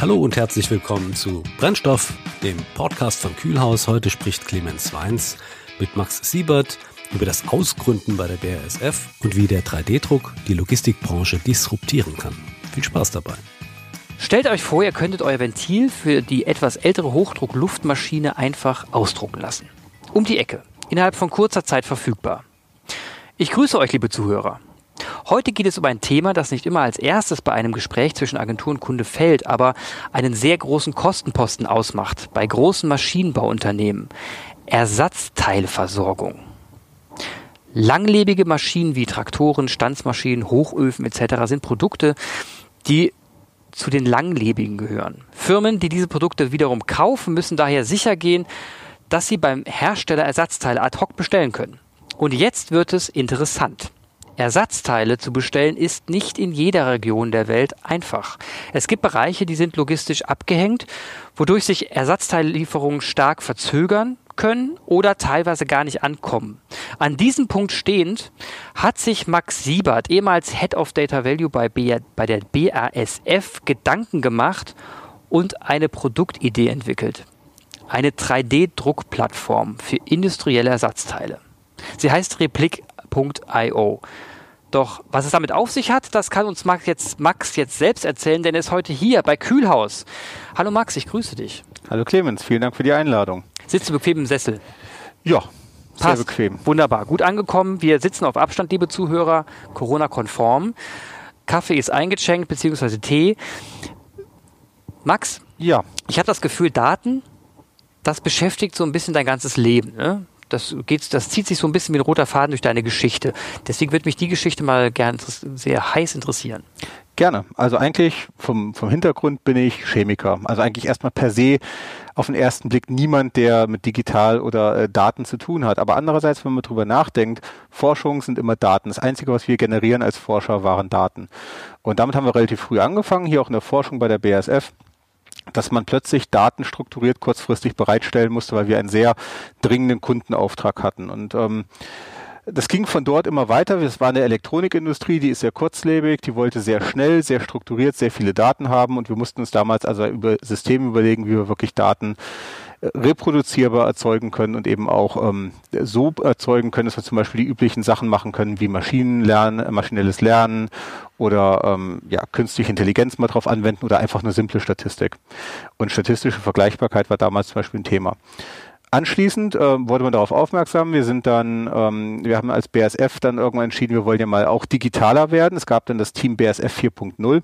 Hallo und herzlich willkommen zu Brennstoff, dem Podcast von Kühlhaus. Heute spricht Clemens Weins mit Max Siebert über das Ausgründen bei der BASF und wie der 3D-Druck die Logistikbranche disruptieren kann. Viel Spaß dabei. Stellt euch vor, ihr könntet euer Ventil für die etwas ältere Hochdruckluftmaschine einfach ausdrucken lassen. Um die Ecke, innerhalb von kurzer Zeit verfügbar. Ich grüße euch, liebe Zuhörer. Heute geht es um ein Thema, das nicht immer als erstes bei einem Gespräch zwischen Agentur und Kunde fällt, aber einen sehr großen Kostenposten ausmacht bei großen Maschinenbauunternehmen. Ersatzteilversorgung. Langlebige Maschinen wie Traktoren, Stanzmaschinen, Hochöfen etc. sind Produkte, die zu den langlebigen gehören. Firmen, die diese Produkte wiederum kaufen, müssen daher sicher gehen, dass sie beim Hersteller Ersatzteile ad hoc bestellen können. Und jetzt wird es interessant. Ersatzteile zu bestellen ist nicht in jeder Region der Welt einfach. Es gibt Bereiche, die sind logistisch abgehängt, wodurch sich Ersatzteillieferungen stark verzögern können oder teilweise gar nicht ankommen. An diesem Punkt stehend hat sich Max Siebert, ehemals Head of Data Value bei, B bei der BASF, Gedanken gemacht und eine Produktidee entwickelt. Eine 3D-Druckplattform für industrielle Ersatzteile. Sie heißt Replik.io. Doch was es damit auf sich hat, das kann uns Max jetzt, Max jetzt selbst erzählen, denn er ist heute hier bei Kühlhaus. Hallo Max, ich grüße dich. Hallo Clemens, vielen Dank für die Einladung. Sitzt du bequem im Sessel? Ja, sehr Passt. bequem. Wunderbar, gut angekommen. Wir sitzen auf Abstand, liebe Zuhörer, Corona-konform. Kaffee ist eingeschenkt, beziehungsweise Tee. Max, Ja, ich habe das Gefühl, Daten, das beschäftigt so ein bisschen dein ganzes Leben. Ne? Das, geht, das zieht sich so ein bisschen wie ein roter Faden durch deine Geschichte. Deswegen würde mich die Geschichte mal gern sehr heiß interessieren. gerne. Also eigentlich vom, vom Hintergrund bin ich Chemiker. Also eigentlich erstmal per se auf den ersten Blick niemand, der mit digital oder äh, Daten zu tun hat. Aber andererseits, wenn man drüber nachdenkt, Forschung sind immer Daten. Das Einzige, was wir generieren als Forscher, waren Daten. Und damit haben wir relativ früh angefangen, hier auch in der Forschung bei der BASF. Dass man plötzlich Daten strukturiert kurzfristig bereitstellen musste, weil wir einen sehr dringenden Kundenauftrag hatten. Und ähm, das ging von dort immer weiter. Es war eine Elektronikindustrie, die ist sehr kurzlebig, die wollte sehr schnell, sehr strukturiert, sehr viele Daten haben und wir mussten uns damals also über Systeme überlegen, wie wir wirklich Daten reproduzierbar erzeugen können und eben auch ähm, so erzeugen können, dass wir zum Beispiel die üblichen Sachen machen können, wie Maschinenlernen, äh, maschinelles Lernen oder ähm, ja, künstliche Intelligenz mal drauf anwenden oder einfach eine simple Statistik. Und statistische Vergleichbarkeit war damals zum Beispiel ein Thema. Anschließend äh, wurde man darauf aufmerksam. Wir sind dann, ähm, wir haben als BASF dann irgendwann entschieden, wir wollen ja mal auch digitaler werden. Es gab dann das Team BASF 4.0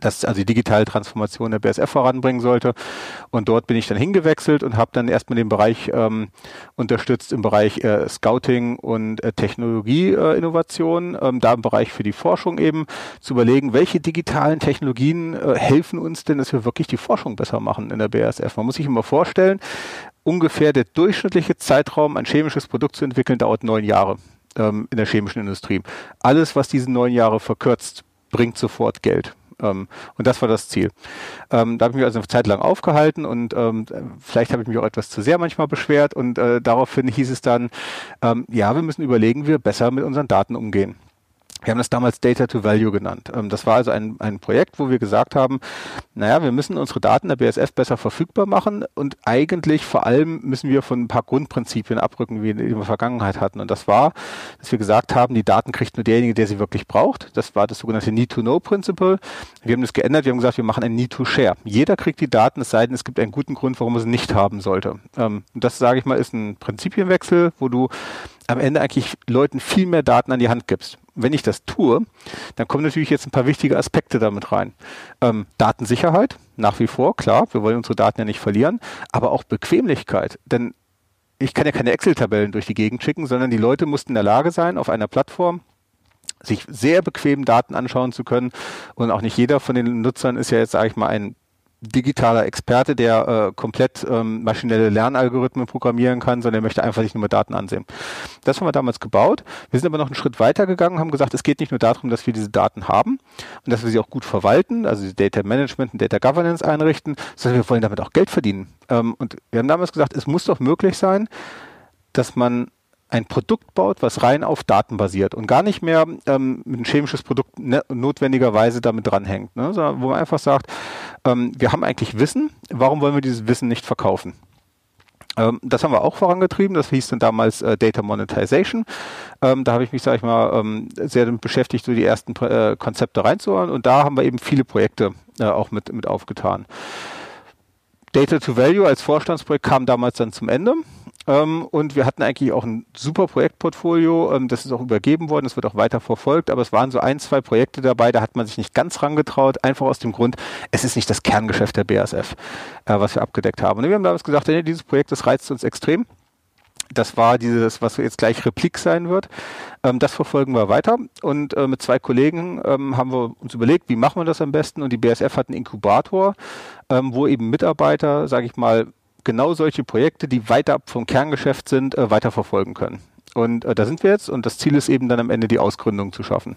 das also die digitale Transformation der BSF voranbringen sollte. Und dort bin ich dann hingewechselt und habe dann erstmal den Bereich ähm, unterstützt im Bereich äh, Scouting und äh, Technologieinnovation, äh, ähm, da im Bereich für die Forschung eben zu überlegen, welche digitalen Technologien äh, helfen uns denn, dass wir wirklich die Forschung besser machen in der BASF. Man muss sich immer vorstellen, ungefähr der durchschnittliche Zeitraum, ein chemisches Produkt zu entwickeln, dauert neun Jahre ähm, in der chemischen Industrie. Alles, was diese neun Jahre verkürzt, bringt sofort Geld. Ähm, und das war das Ziel. Ähm, da habe ich mich also eine Zeit lang aufgehalten und ähm, vielleicht habe ich mich auch etwas zu sehr manchmal beschwert und äh, daraufhin hieß es dann, ähm, ja, wir müssen überlegen, wie wir besser mit unseren Daten umgehen. Wir haben das damals Data to Value genannt. Ähm, Das war also ein, ein Projekt, wo wir gesagt haben, naja, wir müssen unsere Daten der BSF besser verfügbar machen und eigentlich vor allem müssen wir von ein paar Grundprinzipien abrücken, wie wir in der Vergangenheit hatten. Und das war, dass wir gesagt haben, die Daten kriegt nur derjenige, der sie wirklich braucht. Das war das sogenannte Need-to-Know-Prinzip. Wir haben das geändert, wir haben gesagt, wir machen ein Need-to-Share. Jeder kriegt die Daten, es sei denn, es gibt einen guten Grund, warum er sie nicht haben sollte. Ähm, Und das, sage ich mal, ist ein Prinzipienwechsel, wo du am Ende eigentlich Leuten viel mehr Daten an die Hand gibst. Wenn ich das tue, dann kommen natürlich jetzt ein paar wichtige Aspekte damit rein. Ähm, Datensicherheit, nach wie vor, klar, wir wollen unsere Daten ja nicht verlieren, aber auch Bequemlichkeit. Denn ich kann ja keine Excel-Tabellen durch die Gegend schicken, sondern die Leute mussten in der Lage sein, auf einer Plattform sich sehr bequem Daten anschauen zu können. Und auch nicht jeder von den Nutzern ist ja jetzt, sage ich mal, ein digitaler Experte, der äh, komplett ähm, maschinelle Lernalgorithmen programmieren kann, sondern er möchte einfach sich nur Daten ansehen. Das haben wir damals gebaut. Wir sind aber noch einen Schritt weiter gegangen, haben gesagt, es geht nicht nur darum, dass wir diese Daten haben und dass wir sie auch gut verwalten, also Data Management und Data Governance einrichten, sondern wir wollen damit auch Geld verdienen. Ähm, und wir haben damals gesagt, es muss doch möglich sein, dass man ein Produkt baut, was rein auf Daten basiert und gar nicht mehr ähm, ein chemisches Produkt ne, notwendigerweise damit dranhängt, ne? sondern wo man einfach sagt, ähm, wir haben eigentlich Wissen, warum wollen wir dieses Wissen nicht verkaufen? Ähm, das haben wir auch vorangetrieben. Das hieß dann damals äh, Data Monetization. Ähm, da habe ich mich, sage ich mal, ähm, sehr damit beschäftigt, so die ersten äh, Konzepte reinzuhören. Und da haben wir eben viele Projekte äh, auch mit, mit aufgetan. Data to Value als Vorstandsprojekt kam damals dann zum Ende. Ähm, und wir hatten eigentlich auch ein super Projektportfolio. Ähm, das ist auch übergeben worden. Das wird auch weiter verfolgt. Aber es waren so ein, zwei Projekte dabei. Da hat man sich nicht ganz rangetraut. Einfach aus dem Grund, es ist nicht das Kerngeschäft der BASF, äh, was wir abgedeckt haben. Und wir haben damals gesagt, nee, dieses Projekt, das reizt uns extrem. Das war dieses, was jetzt gleich Replik sein wird. Ähm, das verfolgen wir weiter. Und äh, mit zwei Kollegen ähm, haben wir uns überlegt, wie machen wir das am besten. Und die BASF hat einen Inkubator, ähm, wo eben Mitarbeiter, sage ich mal, genau solche Projekte, die weiter vom Kerngeschäft sind, äh, weiterverfolgen können. Und äh, da sind wir jetzt und das Ziel ist eben dann am Ende die Ausgründung zu schaffen.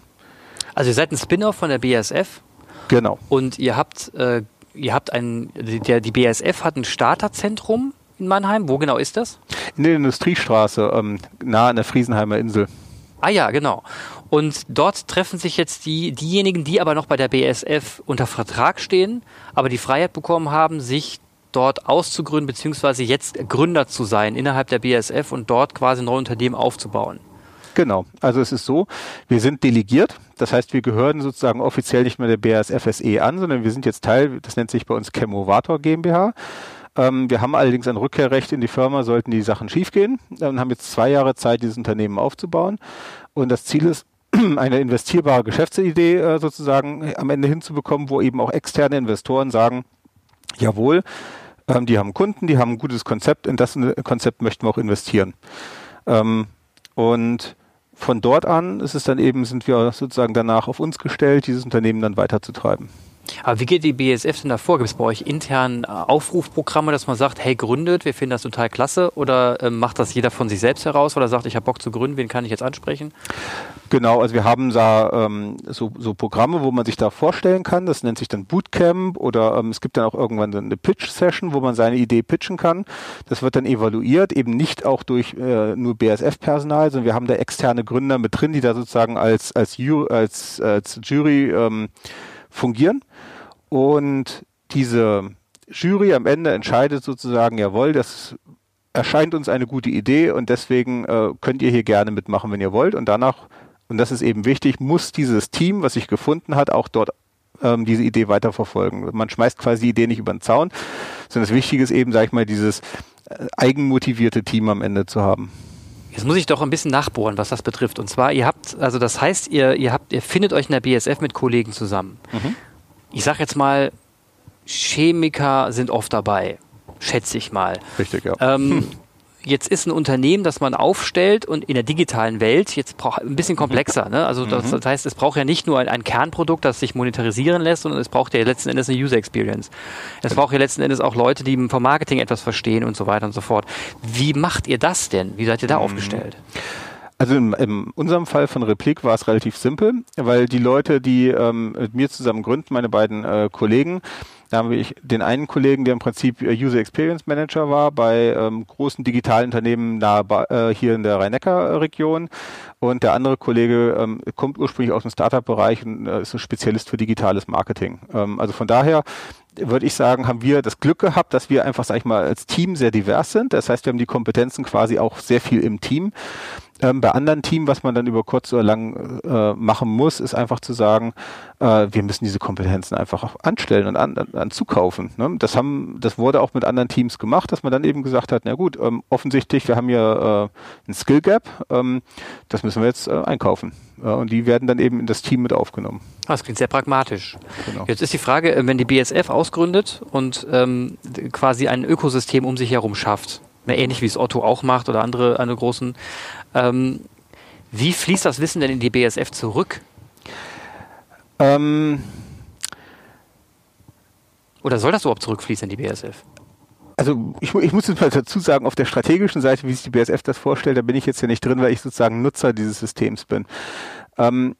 Also ihr seid ein Spin-off von der BASF. Genau. Und ihr habt, äh, ihr habt ein, der, die BASF hat ein Starterzentrum in Mannheim. Wo genau ist das? In der Industriestraße, ähm, nah an der Friesenheimer Insel. Ah ja, genau. Und dort treffen sich jetzt die, diejenigen, die aber noch bei der BASF unter Vertrag stehen, aber die Freiheit bekommen haben, sich dort auszugründen, beziehungsweise jetzt Gründer zu sein innerhalb der BASF und dort quasi ein neues Unternehmen aufzubauen. Genau. Also es ist so, wir sind delegiert. Das heißt, wir gehören sozusagen offiziell nicht mehr der BASF SE an, sondern wir sind jetzt Teil, das nennt sich bei uns Chemovator GmbH. Ähm, wir haben allerdings ein Rückkehrrecht in die Firma, sollten die Sachen schiefgehen. Und haben jetzt zwei Jahre Zeit, dieses Unternehmen aufzubauen. Und das Ziel ist, eine investierbare Geschäftsidee äh, sozusagen am Ende hinzubekommen, wo eben auch externe Investoren sagen, jawohl, ähm, die haben Kunden, die haben ein gutes Konzept, in das Konzept möchten wir auch investieren. Ähm, und von dort an ist es dann eben, sind wir sozusagen danach auf uns gestellt, dieses Unternehmen dann weiterzutreiben. Aber wie geht die BSF denn da vor? Gibt es bei euch intern äh, Aufrufprogramme, dass man sagt, hey, gründet, wir finden das total klasse? Oder äh, macht das jeder von sich selbst heraus oder sagt, ich habe Bock zu gründen, wen kann ich jetzt ansprechen? Genau, also wir haben da ähm, so, so Programme, wo man sich da vorstellen kann. Das nennt sich dann Bootcamp oder ähm, es gibt dann auch irgendwann eine Pitch-Session, wo man seine Idee pitchen kann. Das wird dann evaluiert, eben nicht auch durch äh, nur BSF-Personal, sondern wir haben da externe Gründer mit drin, die da sozusagen als, als, als, als Jury ähm, fungieren. Und diese Jury am Ende entscheidet sozusagen, jawohl, das erscheint uns eine gute Idee und deswegen äh, könnt ihr hier gerne mitmachen, wenn ihr wollt. Und danach, und das ist eben wichtig, muss dieses Team, was sich gefunden hat, auch dort ähm, diese Idee weiterverfolgen. Man schmeißt quasi die Idee nicht über den Zaun, sondern das Wichtige ist eben, sag ich mal, dieses äh, eigenmotivierte Team am Ende zu haben. Jetzt muss ich doch ein bisschen nachbohren, was das betrifft. Und zwar, ihr habt, also das heißt, ihr, ihr habt, ihr findet euch in der BSF mit Kollegen zusammen. Mhm ich sag jetzt mal, Chemiker sind oft dabei, schätze ich mal. Richtig, ja. Ähm, hm. Jetzt ist ein Unternehmen, das man aufstellt und in der digitalen Welt jetzt braucht ein bisschen komplexer. Ne? Also das, mhm. das, heißt, es braucht ja nicht nur ein, ein, Kernprodukt, das sich monetarisieren lässt, sondern es braucht ja letzten Endes eine User Experience. Es braucht ja letzten Endes auch Leute, die vom Marketing etwas verstehen und so weiter und so fort. Wie macht ihr das denn? Wie seid ihr da mhm. aufgestellt? Also in, in unserem Fall von Replik war es relativ simpel, weil die Leute, die ähm, mit mir zusammen gründen, meine beiden äh, Kollegen, da haben wir den einen Kollegen, der im Prinzip äh, User Experience Manager war bei ähm, großen digitalen Unternehmen nahe äh, hier in der Rhein-Neckar-Region. Und der andere Kollege ähm, kommt ursprünglich aus dem Startup-Bereich und äh, ist ein Spezialist für digitales Marketing. Ähm, also von daher würde ich sagen, haben wir das Glück gehabt, dass wir einfach, sag ich mal, als Team sehr divers sind. Das heißt, wir haben die Kompetenzen quasi auch sehr viel im Team. Ähm, bei anderen Teams, was man dann über kurz oder lang äh, machen muss, ist einfach zu sagen, äh, wir müssen diese Kompetenzen einfach anstellen und an, an, an zukaufen. Ne? Das haben, das wurde auch mit anderen Teams gemacht, dass man dann eben gesagt hat, na gut, ähm, offensichtlich, wir haben hier äh, ein Skill Gap, ähm, das müssen wir jetzt äh, einkaufen. und die werden dann eben in das Team mit aufgenommen. Das klingt sehr pragmatisch. Genau. Jetzt ist die Frage, äh, wenn die BSF ausgründet und ähm, quasi ein Ökosystem um sich herum schafft, ähnlich wie es Otto auch macht oder andere, andere großen. Ähm, wie fließt das Wissen denn in die BSF zurück? Ähm oder soll das überhaupt zurückfließen in die BSF? Also ich, ich muss jetzt mal dazu sagen, auf der strategischen Seite, wie sich die BSF das vorstellt, da bin ich jetzt ja nicht drin, weil ich sozusagen Nutzer dieses Systems bin. Ähm,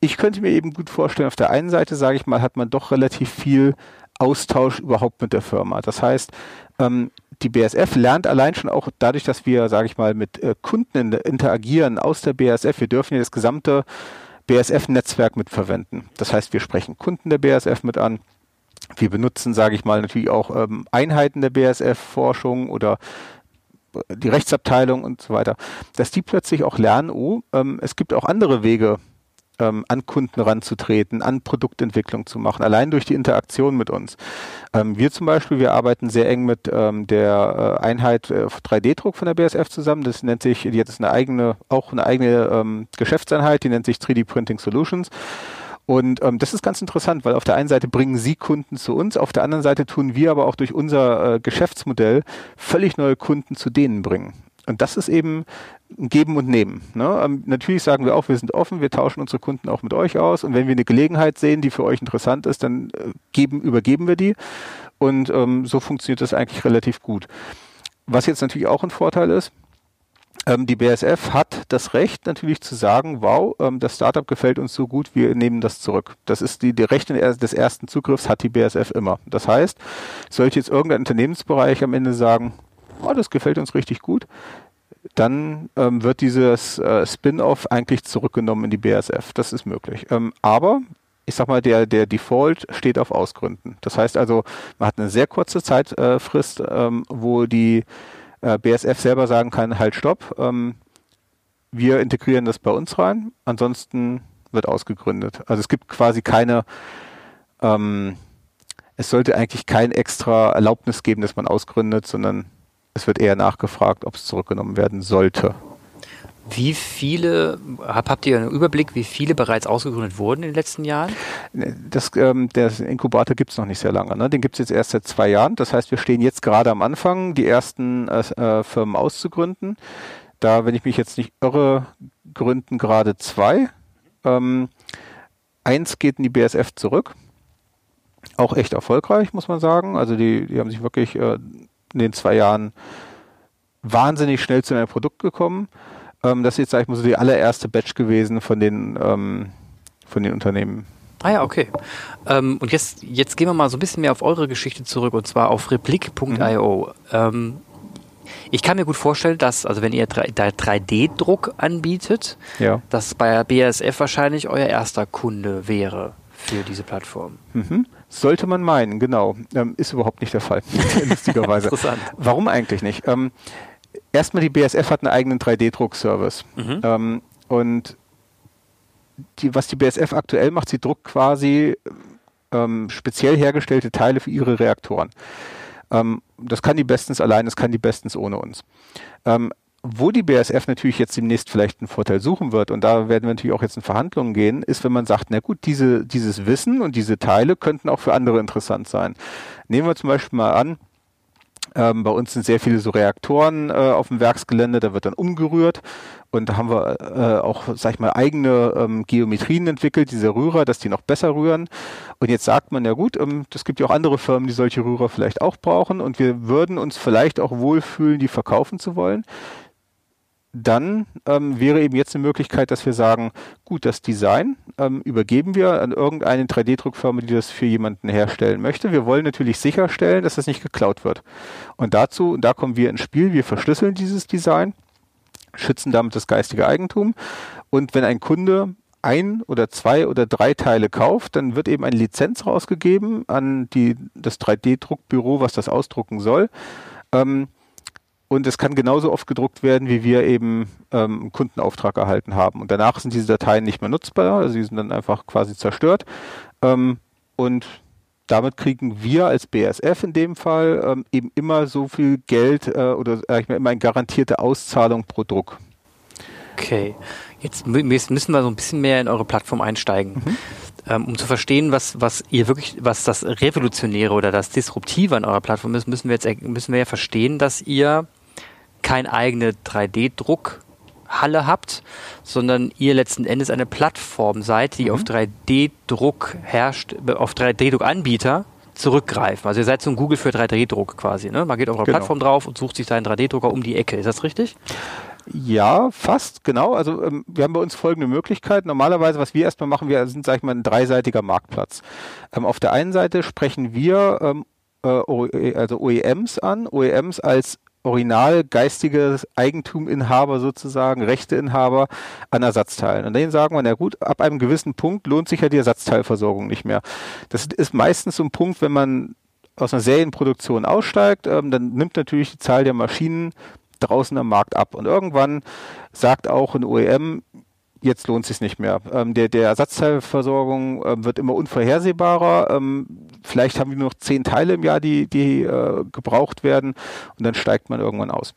ich könnte mir eben gut vorstellen, auf der einen Seite, sage ich mal, hat man doch relativ viel Austausch überhaupt mit der Firma. Das heißt, ähm, die BSF lernt allein schon auch dadurch, dass wir, sage ich mal, mit äh, Kunden interagieren aus der BSF. Wir dürfen ja das gesamte BSF-Netzwerk mitverwenden. Das heißt, wir sprechen Kunden der BSF mit an. Wir benutzen, sage ich mal, natürlich auch ähm, Einheiten der BSF-Forschung oder die Rechtsabteilung und so weiter, dass die plötzlich auch lernen, oh, ähm, es gibt auch andere Wege, ähm, an Kunden ranzutreten, an Produktentwicklung zu machen, allein durch die Interaktion mit uns. Ähm, wir zum Beispiel, wir arbeiten sehr eng mit ähm, der äh, Einheit äh, 3D-Druck von der BSF zusammen. Das nennt sich, hat eine eigene, auch eine eigene ähm, Geschäftseinheit, die nennt sich 3D Printing Solutions. Und ähm, das ist ganz interessant, weil auf der einen Seite bringen Sie Kunden zu uns, auf der anderen Seite tun wir aber auch durch unser äh, Geschäftsmodell völlig neue Kunden zu denen bringen. Und das ist eben ein Geben und Nehmen. Ne? Ähm, natürlich sagen wir auch, wir sind offen, wir tauschen unsere Kunden auch mit euch aus. Und wenn wir eine Gelegenheit sehen, die für euch interessant ist, dann äh, geben, übergeben wir die. Und ähm, so funktioniert das eigentlich relativ gut. Was jetzt natürlich auch ein Vorteil ist, ähm, die BSF hat das Recht natürlich zu sagen, wow, ähm, das Startup gefällt uns so gut, wir nehmen das zurück. Das ist die, die Rechte des ersten Zugriffs hat die BSF immer. Das heißt, sollte jetzt irgendein Unternehmensbereich am Ende sagen, oh, das gefällt uns richtig gut, dann ähm, wird dieses äh, Spin-off eigentlich zurückgenommen in die BSF. Das ist möglich. Ähm, aber ich sag mal, der, der Default steht auf Ausgründen. Das heißt also, man hat eine sehr kurze Zeitfrist, äh, ähm, wo die äh, BSF selber sagen kann, halt stopp, ähm, wir integrieren das bei uns rein, ansonsten wird ausgegründet. Also es gibt quasi keine, ähm, es sollte eigentlich kein extra Erlaubnis geben, dass man ausgründet, sondern es wird eher nachgefragt, ob es zurückgenommen werden sollte. Wie viele, hab, habt ihr einen Überblick, wie viele bereits ausgegründet wurden in den letzten Jahren? Das, ähm, der Inkubator gibt es noch nicht sehr lange. Ne? Den gibt es jetzt erst seit zwei Jahren. Das heißt, wir stehen jetzt gerade am Anfang, die ersten äh, äh, Firmen auszugründen. Da, wenn ich mich jetzt nicht irre, gründen gerade zwei. Ähm, eins geht in die BSF zurück. Auch echt erfolgreich, muss man sagen. Also die, die haben sich wirklich äh, in den zwei Jahren wahnsinnig schnell zu einem Produkt gekommen. Ähm, das ist jetzt, sag ich mal, so die allererste Batch gewesen von den, ähm, von den Unternehmen. Ah ja, okay. Ähm, und jetzt, jetzt gehen wir mal so ein bisschen mehr auf eure Geschichte zurück und zwar auf replik.io. Mhm. Ähm, ich kann mir gut vorstellen, dass, also wenn ihr 3D-Druck anbietet, ja. dass bei BASF wahrscheinlich euer erster Kunde wäre für diese Plattform. Mhm. Sollte man meinen, genau. Ähm, ist überhaupt nicht der Fall, lustigerweise. Interessant. Warum eigentlich nicht? Ähm, erstmal die BSF hat einen eigenen 3D-Druck-Service. Mhm. Ähm, und die, was die BSF aktuell macht, sie druckt quasi ähm, speziell hergestellte Teile für ihre Reaktoren. Ähm, das kann die bestens allein, das kann die bestens ohne uns. Ähm, wo die BSF natürlich jetzt demnächst vielleicht einen Vorteil suchen wird, und da werden wir natürlich auch jetzt in Verhandlungen gehen, ist, wenn man sagt, na gut, diese, dieses Wissen und diese Teile könnten auch für andere interessant sein. Nehmen wir zum Beispiel mal an, ähm, bei uns sind sehr viele so Reaktoren äh, auf dem Werksgelände, da wird dann umgerührt. Und da haben wir äh, auch, sag ich mal, eigene ähm, Geometrien entwickelt, diese Rührer, dass die noch besser rühren. Und jetzt sagt man, ja gut, ähm, das gibt ja auch andere Firmen, die solche Rührer vielleicht auch brauchen. Und wir würden uns vielleicht auch wohlfühlen, die verkaufen zu wollen dann ähm, wäre eben jetzt eine Möglichkeit, dass wir sagen, gut, das Design ähm, übergeben wir an irgendeine 3D-Druckfirma, die das für jemanden herstellen möchte. Wir wollen natürlich sicherstellen, dass das nicht geklaut wird. Und dazu, da kommen wir ins Spiel, wir verschlüsseln dieses Design, schützen damit das geistige Eigentum. Und wenn ein Kunde ein oder zwei oder drei Teile kauft, dann wird eben eine Lizenz rausgegeben an die, das 3D-Druckbüro, was das ausdrucken soll. Ähm, und es kann genauso oft gedruckt werden, wie wir eben ähm, einen Kundenauftrag erhalten haben. Und danach sind diese Dateien nicht mehr nutzbar, also sie sind dann einfach quasi zerstört. Ähm, und damit kriegen wir als BSF in dem Fall ähm, eben immer so viel Geld äh, oder sag ich mal, immer eine garantierte Auszahlung pro Druck. Okay, jetzt müssen wir so ein bisschen mehr in eure Plattform einsteigen. Mhm. Ähm, um zu verstehen, was, was ihr wirklich, was das Revolutionäre oder das Disruptive an eurer Plattform ist, müssen wir jetzt müssen wir ja verstehen, dass ihr keine eigene 3D-Druckhalle habt, sondern ihr letzten Endes eine Plattform seid, die mhm. auf 3D-Druck herrscht, auf 3D-Druck-Anbieter zurückgreifen. Also ihr seid so ein Google für 3D-Druck quasi. Ne? Man geht auf eure genau. Plattform drauf und sucht sich seinen 3D-Drucker um die Ecke. Ist das richtig? Ja, fast, genau. Also ähm, wir haben bei uns folgende Möglichkeit. Normalerweise, was wir erstmal machen, wir sind, sag ich mal, ein dreiseitiger Marktplatz. Ähm, auf der einen Seite sprechen wir ähm, äh, also OEMs an, OEMs als original geistiges Eigentuminhaber sozusagen, Rechteinhaber an Ersatzteilen. Und denen sagen wir, na gut, ab einem gewissen Punkt lohnt sich ja die Ersatzteilversorgung nicht mehr. Das ist meistens so ein Punkt, wenn man aus einer Serienproduktion aussteigt, ähm, dann nimmt natürlich die Zahl der Maschinen draußen am Markt ab. Und irgendwann sagt auch ein OEM, jetzt lohnt es sich nicht mehr. Ähm, der, der Ersatzteilversorgung äh, wird immer unvorhersehbarer. Ähm, vielleicht haben wir nur noch zehn Teile im Jahr, die, die äh, gebraucht werden und dann steigt man irgendwann aus.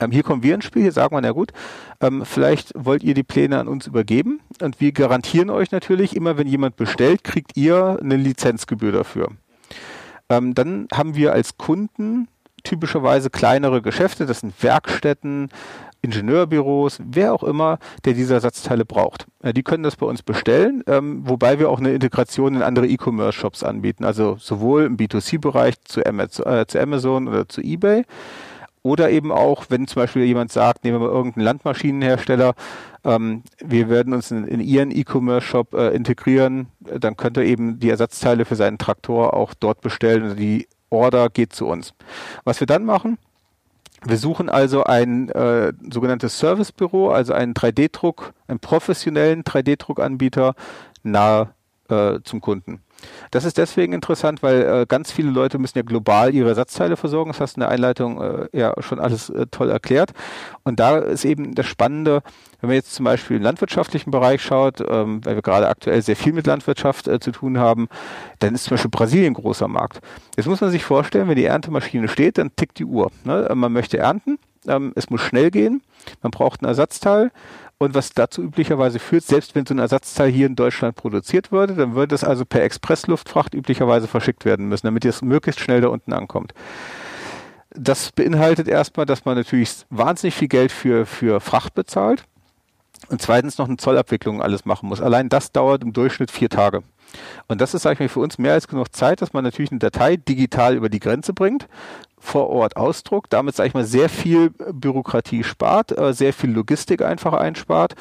Ähm, hier kommen wir ins Spiel, hier sagen wir, na gut, ähm, vielleicht wollt ihr die Pläne an uns übergeben und wir garantieren euch natürlich, immer wenn jemand bestellt, kriegt ihr eine Lizenzgebühr dafür. Ähm, dann haben wir als Kunden typischerweise kleinere Geschäfte, das sind Werkstätten, Ingenieurbüros, wer auch immer, der diese Ersatzteile braucht. Ja, die können das bei uns bestellen, ähm, wobei wir auch eine Integration in andere E-Commerce-Shops anbieten, also sowohl im B2C-Bereich zu, äh, zu Amazon oder zu eBay oder eben auch, wenn zum Beispiel jemand sagt, nehmen wir mal irgendeinen Landmaschinenhersteller, ähm, wir werden uns in, Ihren E-Commerce-Shop äh, integrieren, dann könnte er eben die Ersatzteile für seinen Traktor auch dort bestellen und die Order geht zu uns. Was wir dann machen, wir suchen also ein äh, sogenanntes Servicebüro, also einen 3D-Druck, einen professionellen 3D-Druckanbieter nahe äh, zum Kunden. Das ist deswegen interessant, weil äh, ganz viele Leute müssen ja global ihre Ersatzteile versorgen. Das hast du in der Einleitung äh, ja schon alles äh, toll erklärt. Und da ist eben das Spannende, wenn man jetzt zum Beispiel im landwirtschaftlichen Bereich schaut, ähm, weil wir gerade aktuell sehr viel mit Landwirtschaft äh, zu tun haben, dann ist zum Beispiel Brasilien großer Markt. Jetzt muss man sich vorstellen, wenn die Erntemaschine steht, dann tickt die Uhr. Ne? Man möchte ernten, ähm, es muss schnell gehen, man braucht ein Ersatzteil und was dazu üblicherweise führt, selbst wenn so ein Ersatzteil hier in Deutschland produziert würde, dann würde es also per Expressluftfracht üblicherweise verschickt werden müssen, damit es möglichst schnell da unten ankommt. Das beinhaltet erstmal, dass man natürlich wahnsinnig viel Geld für, für Fracht bezahlt und zweitens noch eine Zollabwicklung alles machen muss. Allein das dauert im Durchschnitt vier Tage. Und das ist, sage ich mal, für uns mehr als genug Zeit, dass man natürlich eine Datei digital über die Grenze bringt, vor Ort ausdruckt, damit, sage ich mal, sehr viel Bürokratie spart, äh, sehr viel Logistik einfach einspart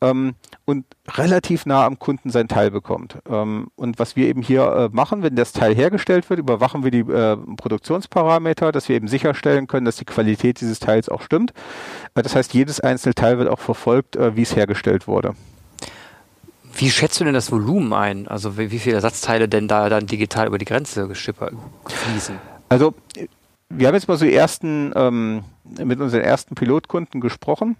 ähm, und relativ nah am Kunden sein Teil bekommt. Ähm, und was wir eben hier äh, machen, wenn das Teil hergestellt wird, überwachen wir die äh, Produktionsparameter, dass wir eben sicherstellen können, dass die Qualität dieses Teils auch stimmt. Das heißt, jedes einzelne Teil wird auch verfolgt, wie es hergestellt wurde. Wie schätzt du denn das Volumen ein? Also wie, wie viele Ersatzteile denn da dann digital über die Grenze geschippert fließen? Also wir haben jetzt mal so ersten, ähm, mit unseren ersten Pilotkunden gesprochen.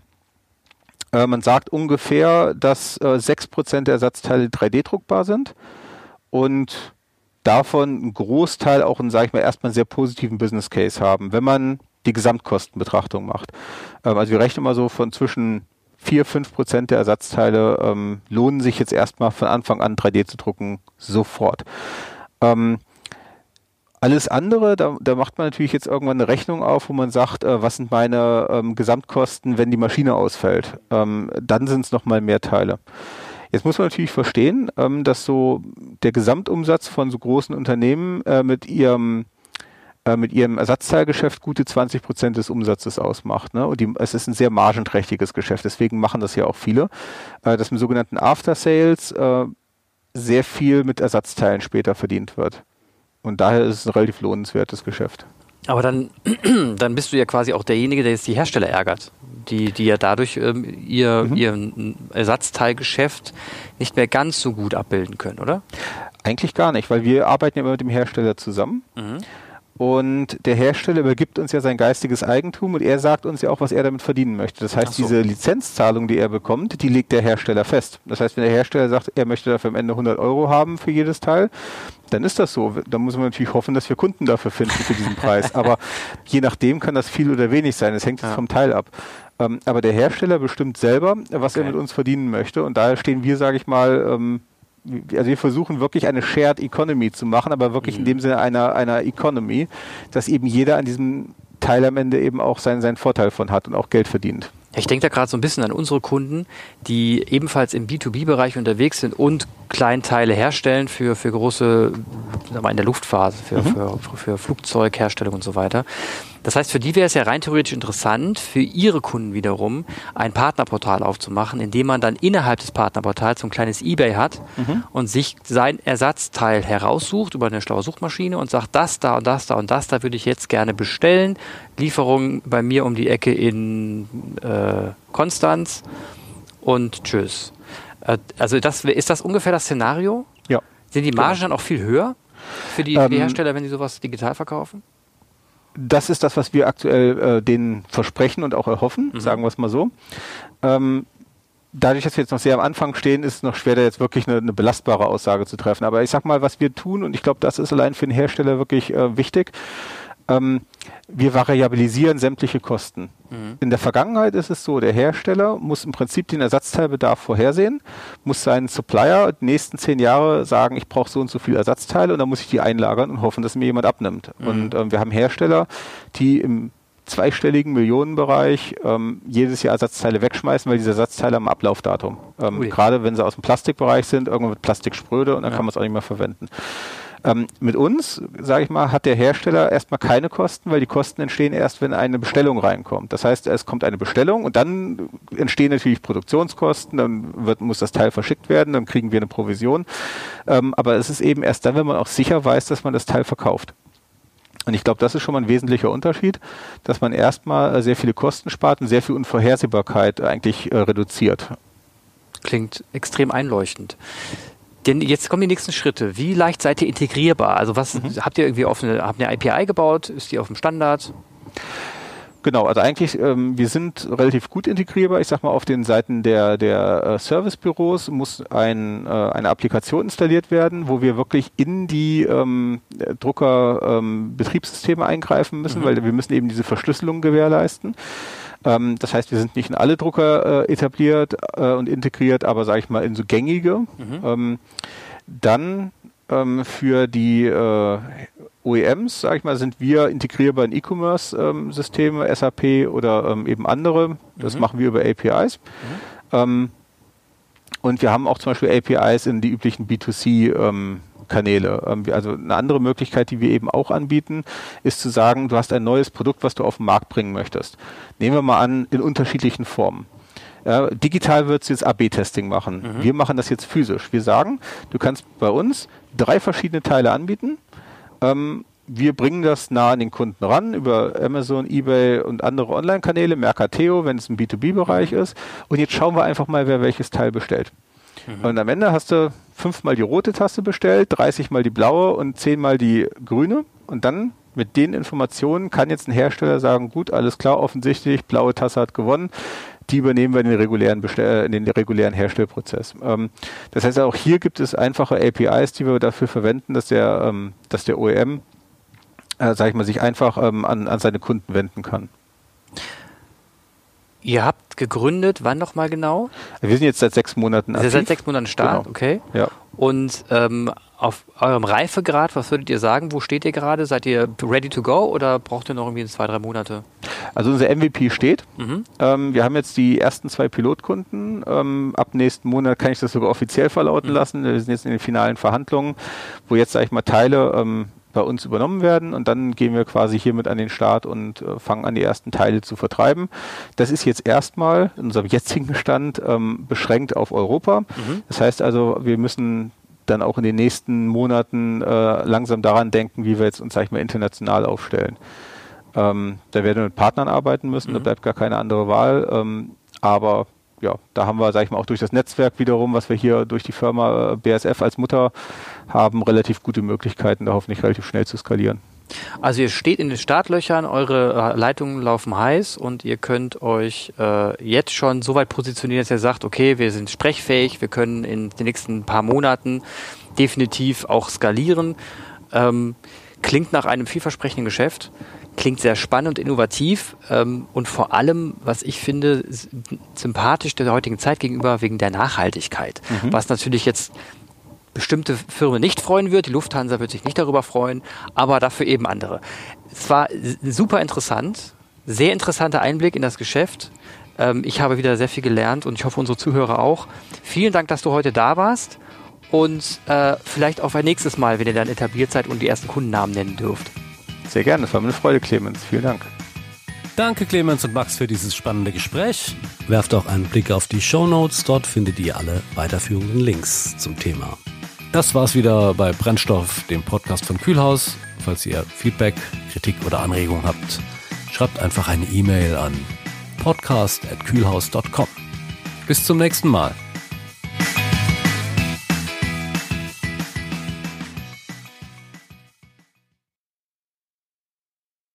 Äh, man sagt ungefähr, dass äh, 6% der Ersatzteile 3D-druckbar sind und davon ein Großteil auch einen, sage ich mal, erstmal sehr positiven Business Case haben, wenn man die Gesamtkostenbetrachtung macht. Ähm, also wir rechnen mal so von zwischen 4, 5 Prozent der Ersatzteile ähm, lohnen sich jetzt erstmal von Anfang an 3D zu drucken, sofort. Ähm, alles andere, da, da macht man natürlich jetzt irgendwann eine Rechnung auf, wo man sagt, äh, was sind meine ähm, Gesamtkosten, wenn die Maschine ausfällt. Ähm, dann sind es nochmal mehr Teile. Jetzt muss man natürlich verstehen, ähm, dass so der Gesamtumsatz von so großen Unternehmen äh, mit ihrem äh, mit ihrem Ersatzteilgeschäft gute 20 Prozent des Umsatzes ausmacht. Ne? Und die, es ist ein sehr margenträchtiges Geschäft, deswegen machen das ja auch viele. Äh, dass mit sogenannten After Sales äh, sehr viel mit Ersatzteilen später verdient wird. Und daher ist es ein relativ lohnenswertes Geschäft. Aber dann, dann bist du ja quasi auch derjenige, der jetzt die Hersteller ärgert, die, die ja dadurch ähm, ihr, mhm. ihr Ersatzteilgeschäft nicht mehr ganz so gut abbilden können, oder? Eigentlich gar nicht, weil wir arbeiten ja immer mit dem Hersteller zusammen. Mhm. Und der Hersteller übergibt uns ja sein geistiges Eigentum und er sagt uns ja auch, was er damit verdienen möchte. Das heißt, so. diese Lizenzzahlung, die er bekommt, die legt der Hersteller fest. Das heißt, wenn der Hersteller sagt, er möchte dafür am Ende 100 Euro haben für jedes Teil, dann ist das so. Da muss man natürlich hoffen, dass wir Kunden dafür finden für diesen Preis. Aber je nachdem kann das viel oder wenig sein. Es hängt jetzt ja. vom Teil ab. Ähm, aber der Hersteller bestimmt selber, was okay. er mit uns verdienen möchte. Und daher stehen wir, sage ich mal, ähm, also wir versuchen wirklich eine Shared Economy zu machen, aber wirklich mhm. in dem Sinne einer, einer Economy, dass eben jeder an diesem Teil am Ende eben auch seinen, seinen Vorteil von hat und auch Geld verdient. Ich denke da gerade so ein bisschen an unsere Kunden, die ebenfalls im B2B-Bereich unterwegs sind und Kleinteile herstellen für, für große, sagen wir mal in der Luftphase, für, mhm. für, für Flugzeugherstellung und so weiter. Das heißt, für die wäre es ja rein theoretisch interessant, für ihre Kunden wiederum ein Partnerportal aufzumachen, in dem man dann innerhalb des Partnerportals so ein kleines Ebay hat mhm. und sich sein Ersatzteil heraussucht über eine schlaue Suchmaschine und sagt, das da und das da und das da würde ich jetzt gerne bestellen. Lieferung bei mir um die Ecke in äh, Konstanz und tschüss. Äh, also das, ist das ungefähr das Szenario? Ja. Sind die Margen genau. dann auch viel höher für die, für die ähm, Hersteller, wenn sie sowas digital verkaufen? Das ist das, was wir aktuell äh, denen versprechen und auch erhoffen, mhm. sagen wir es mal so. Ähm, dadurch, dass wir jetzt noch sehr am Anfang stehen, ist es noch schwer, da jetzt wirklich eine, eine belastbare Aussage zu treffen. Aber ich sag mal, was wir tun, und ich glaube, das ist allein für den Hersteller wirklich äh, wichtig. Ähm, wir variabilisieren sämtliche Kosten. Mhm. In der Vergangenheit ist es so, der Hersteller muss im Prinzip den Ersatzteilbedarf vorhersehen, muss seinen Supplier die nächsten zehn Jahre sagen, ich brauche so und so viele Ersatzteile und dann muss ich die einlagern und hoffen, dass mir jemand abnimmt. Mhm. Und ähm, wir haben Hersteller, die im zweistelligen Millionenbereich ähm, jedes Jahr Ersatzteile wegschmeißen, weil diese Ersatzteile am Ablaufdatum. Ähm, Gerade wenn sie aus dem Plastikbereich sind, irgendwann wird Plastik spröde und dann ja. kann man es auch nicht mehr verwenden. Ähm, mit uns, sage ich mal, hat der Hersteller erstmal keine Kosten, weil die Kosten entstehen erst, wenn eine Bestellung reinkommt. Das heißt, es kommt eine Bestellung und dann entstehen natürlich Produktionskosten, dann wird, muss das Teil verschickt werden, dann kriegen wir eine Provision. Ähm, aber es ist eben erst dann, wenn man auch sicher weiß, dass man das Teil verkauft. Und ich glaube, das ist schon mal ein wesentlicher Unterschied, dass man erstmal sehr viele Kosten spart und sehr viel Unvorhersehbarkeit eigentlich äh, reduziert. Klingt extrem einleuchtend. Denn jetzt kommen die nächsten Schritte. Wie leicht seid ihr integrierbar? Also was mhm. habt ihr irgendwie auf eine, habt eine API gebaut? Ist die auf dem Standard? Genau, also eigentlich, ähm, wir sind relativ gut integrierbar. Ich sag mal, auf den Seiten der, der äh, Servicebüros muss ein, äh, eine Applikation installiert werden, wo wir wirklich in die ähm, Drucker-Betriebssysteme ähm, eingreifen müssen, mhm. weil wir müssen eben diese Verschlüsselung gewährleisten. Ähm, das heißt, wir sind nicht in alle Drucker äh, etabliert äh, und integriert, aber sage ich mal in so gängige. Mhm. Ähm, dann ähm, für die äh, OEMs, sage ich mal, sind wir integrierbar in E-Commerce-Systeme, ähm, SAP oder ähm, eben andere. Das mhm. machen wir über APIs. Mhm. Ähm, und wir haben auch zum Beispiel APIs in die üblichen B2C ähm, Kanäle. Ähm, also eine andere Möglichkeit, die wir eben auch anbieten, ist zu sagen, du hast ein neues Produkt, was du auf den Markt bringen möchtest. Nehmen wir mal an, in unterschiedlichen Formen. Ja, digital wird es jetzt AB-Testing machen. Mhm. Wir machen das jetzt physisch. Wir sagen, du kannst bei uns drei verschiedene Teile anbieten. Ähm, wir bringen das nah an den Kunden ran über Amazon, eBay und andere Online-Kanäle, Mercateo, wenn es ein B2B-Bereich ist. Und jetzt schauen wir einfach mal, wer welches Teil bestellt. Mhm. Und am Ende hast du fünfmal die rote Tasse bestellt, 30 mal die blaue und 10 mal die grüne. Und dann mit den Informationen kann jetzt ein Hersteller sagen, gut, alles klar, offensichtlich, blaue Tasse hat gewonnen. Die übernehmen wir in den regulären, Bestell äh, in den regulären Herstellprozess. Ähm, das heißt, auch hier gibt es einfache APIs, die wir dafür verwenden, dass der, ähm, dass der OEM, äh, sag ich mal, sich einfach ähm, an, an seine Kunden wenden kann. Ihr habt gegründet, wann nochmal genau? Wir sind jetzt seit sechs Monaten aktiv. Seit sechs Monaten Start, genau. okay. Ja. Und ähm, auf eurem Reifegrad, was würdet ihr sagen? Wo steht ihr gerade? Seid ihr ready to go oder braucht ihr noch irgendwie zwei, drei Monate? Also unser MVP steht. Mhm. Ähm, wir haben jetzt die ersten zwei Pilotkunden. Ähm, ab nächsten Monat kann ich das sogar offiziell verlauten mhm. lassen. Wir sind jetzt in den finalen Verhandlungen, wo jetzt, sage ich mal, Teile ähm, bei uns übernommen werden und dann gehen wir quasi hiermit an den Start und äh, fangen an, die ersten Teile zu vertreiben. Das ist jetzt erstmal in unserem jetzigen Stand ähm, beschränkt auf Europa. Mhm. Das heißt also, wir müssen dann auch in den nächsten Monaten äh, langsam daran denken, wie wir jetzt uns, sag ich mal, international aufstellen. Ähm, da werden wir mit Partnern arbeiten müssen, mhm. da bleibt gar keine andere Wahl. Ähm, aber ja, da haben wir, sag ich mal, auch durch das Netzwerk wiederum, was wir hier durch die Firma äh, BSF als Mutter haben, relativ gute Möglichkeiten, da hoffentlich relativ schnell zu skalieren. Also ihr steht in den Startlöchern, eure äh, Leitungen laufen heiß und ihr könnt euch äh, jetzt schon so weit positionieren, dass ihr sagt, okay, wir sind sprechfähig, wir können in den nächsten paar Monaten definitiv auch skalieren. Ähm, klingt nach einem vielversprechenden Geschäft klingt sehr spannend und innovativ ähm, und vor allem, was ich finde, sympathisch der heutigen Zeit gegenüber wegen der Nachhaltigkeit. Mhm. Was natürlich jetzt bestimmte Firmen nicht freuen wird. Die Lufthansa wird sich nicht darüber freuen, aber dafür eben andere. Es war super interessant, sehr interessanter Einblick in das Geschäft. Ähm, ich habe wieder sehr viel gelernt und ich hoffe, unsere Zuhörer auch. Vielen Dank, dass du heute da warst und äh, vielleicht auch ein nächstes Mal, wenn ihr dann etabliert seid und die ersten Kundennamen nennen dürft. Sehr gerne, das war mir eine Freude, Clemens. Vielen Dank. Danke Clemens und Max für dieses spannende Gespräch. Werft auch einen Blick auf die Show Notes, dort findet ihr alle weiterführenden Links zum Thema. Das war's wieder bei Brennstoff, dem Podcast von Kühlhaus. Falls ihr Feedback, Kritik oder Anregungen habt, schreibt einfach eine E-Mail an podcast.kühlhaus.com. Bis zum nächsten Mal.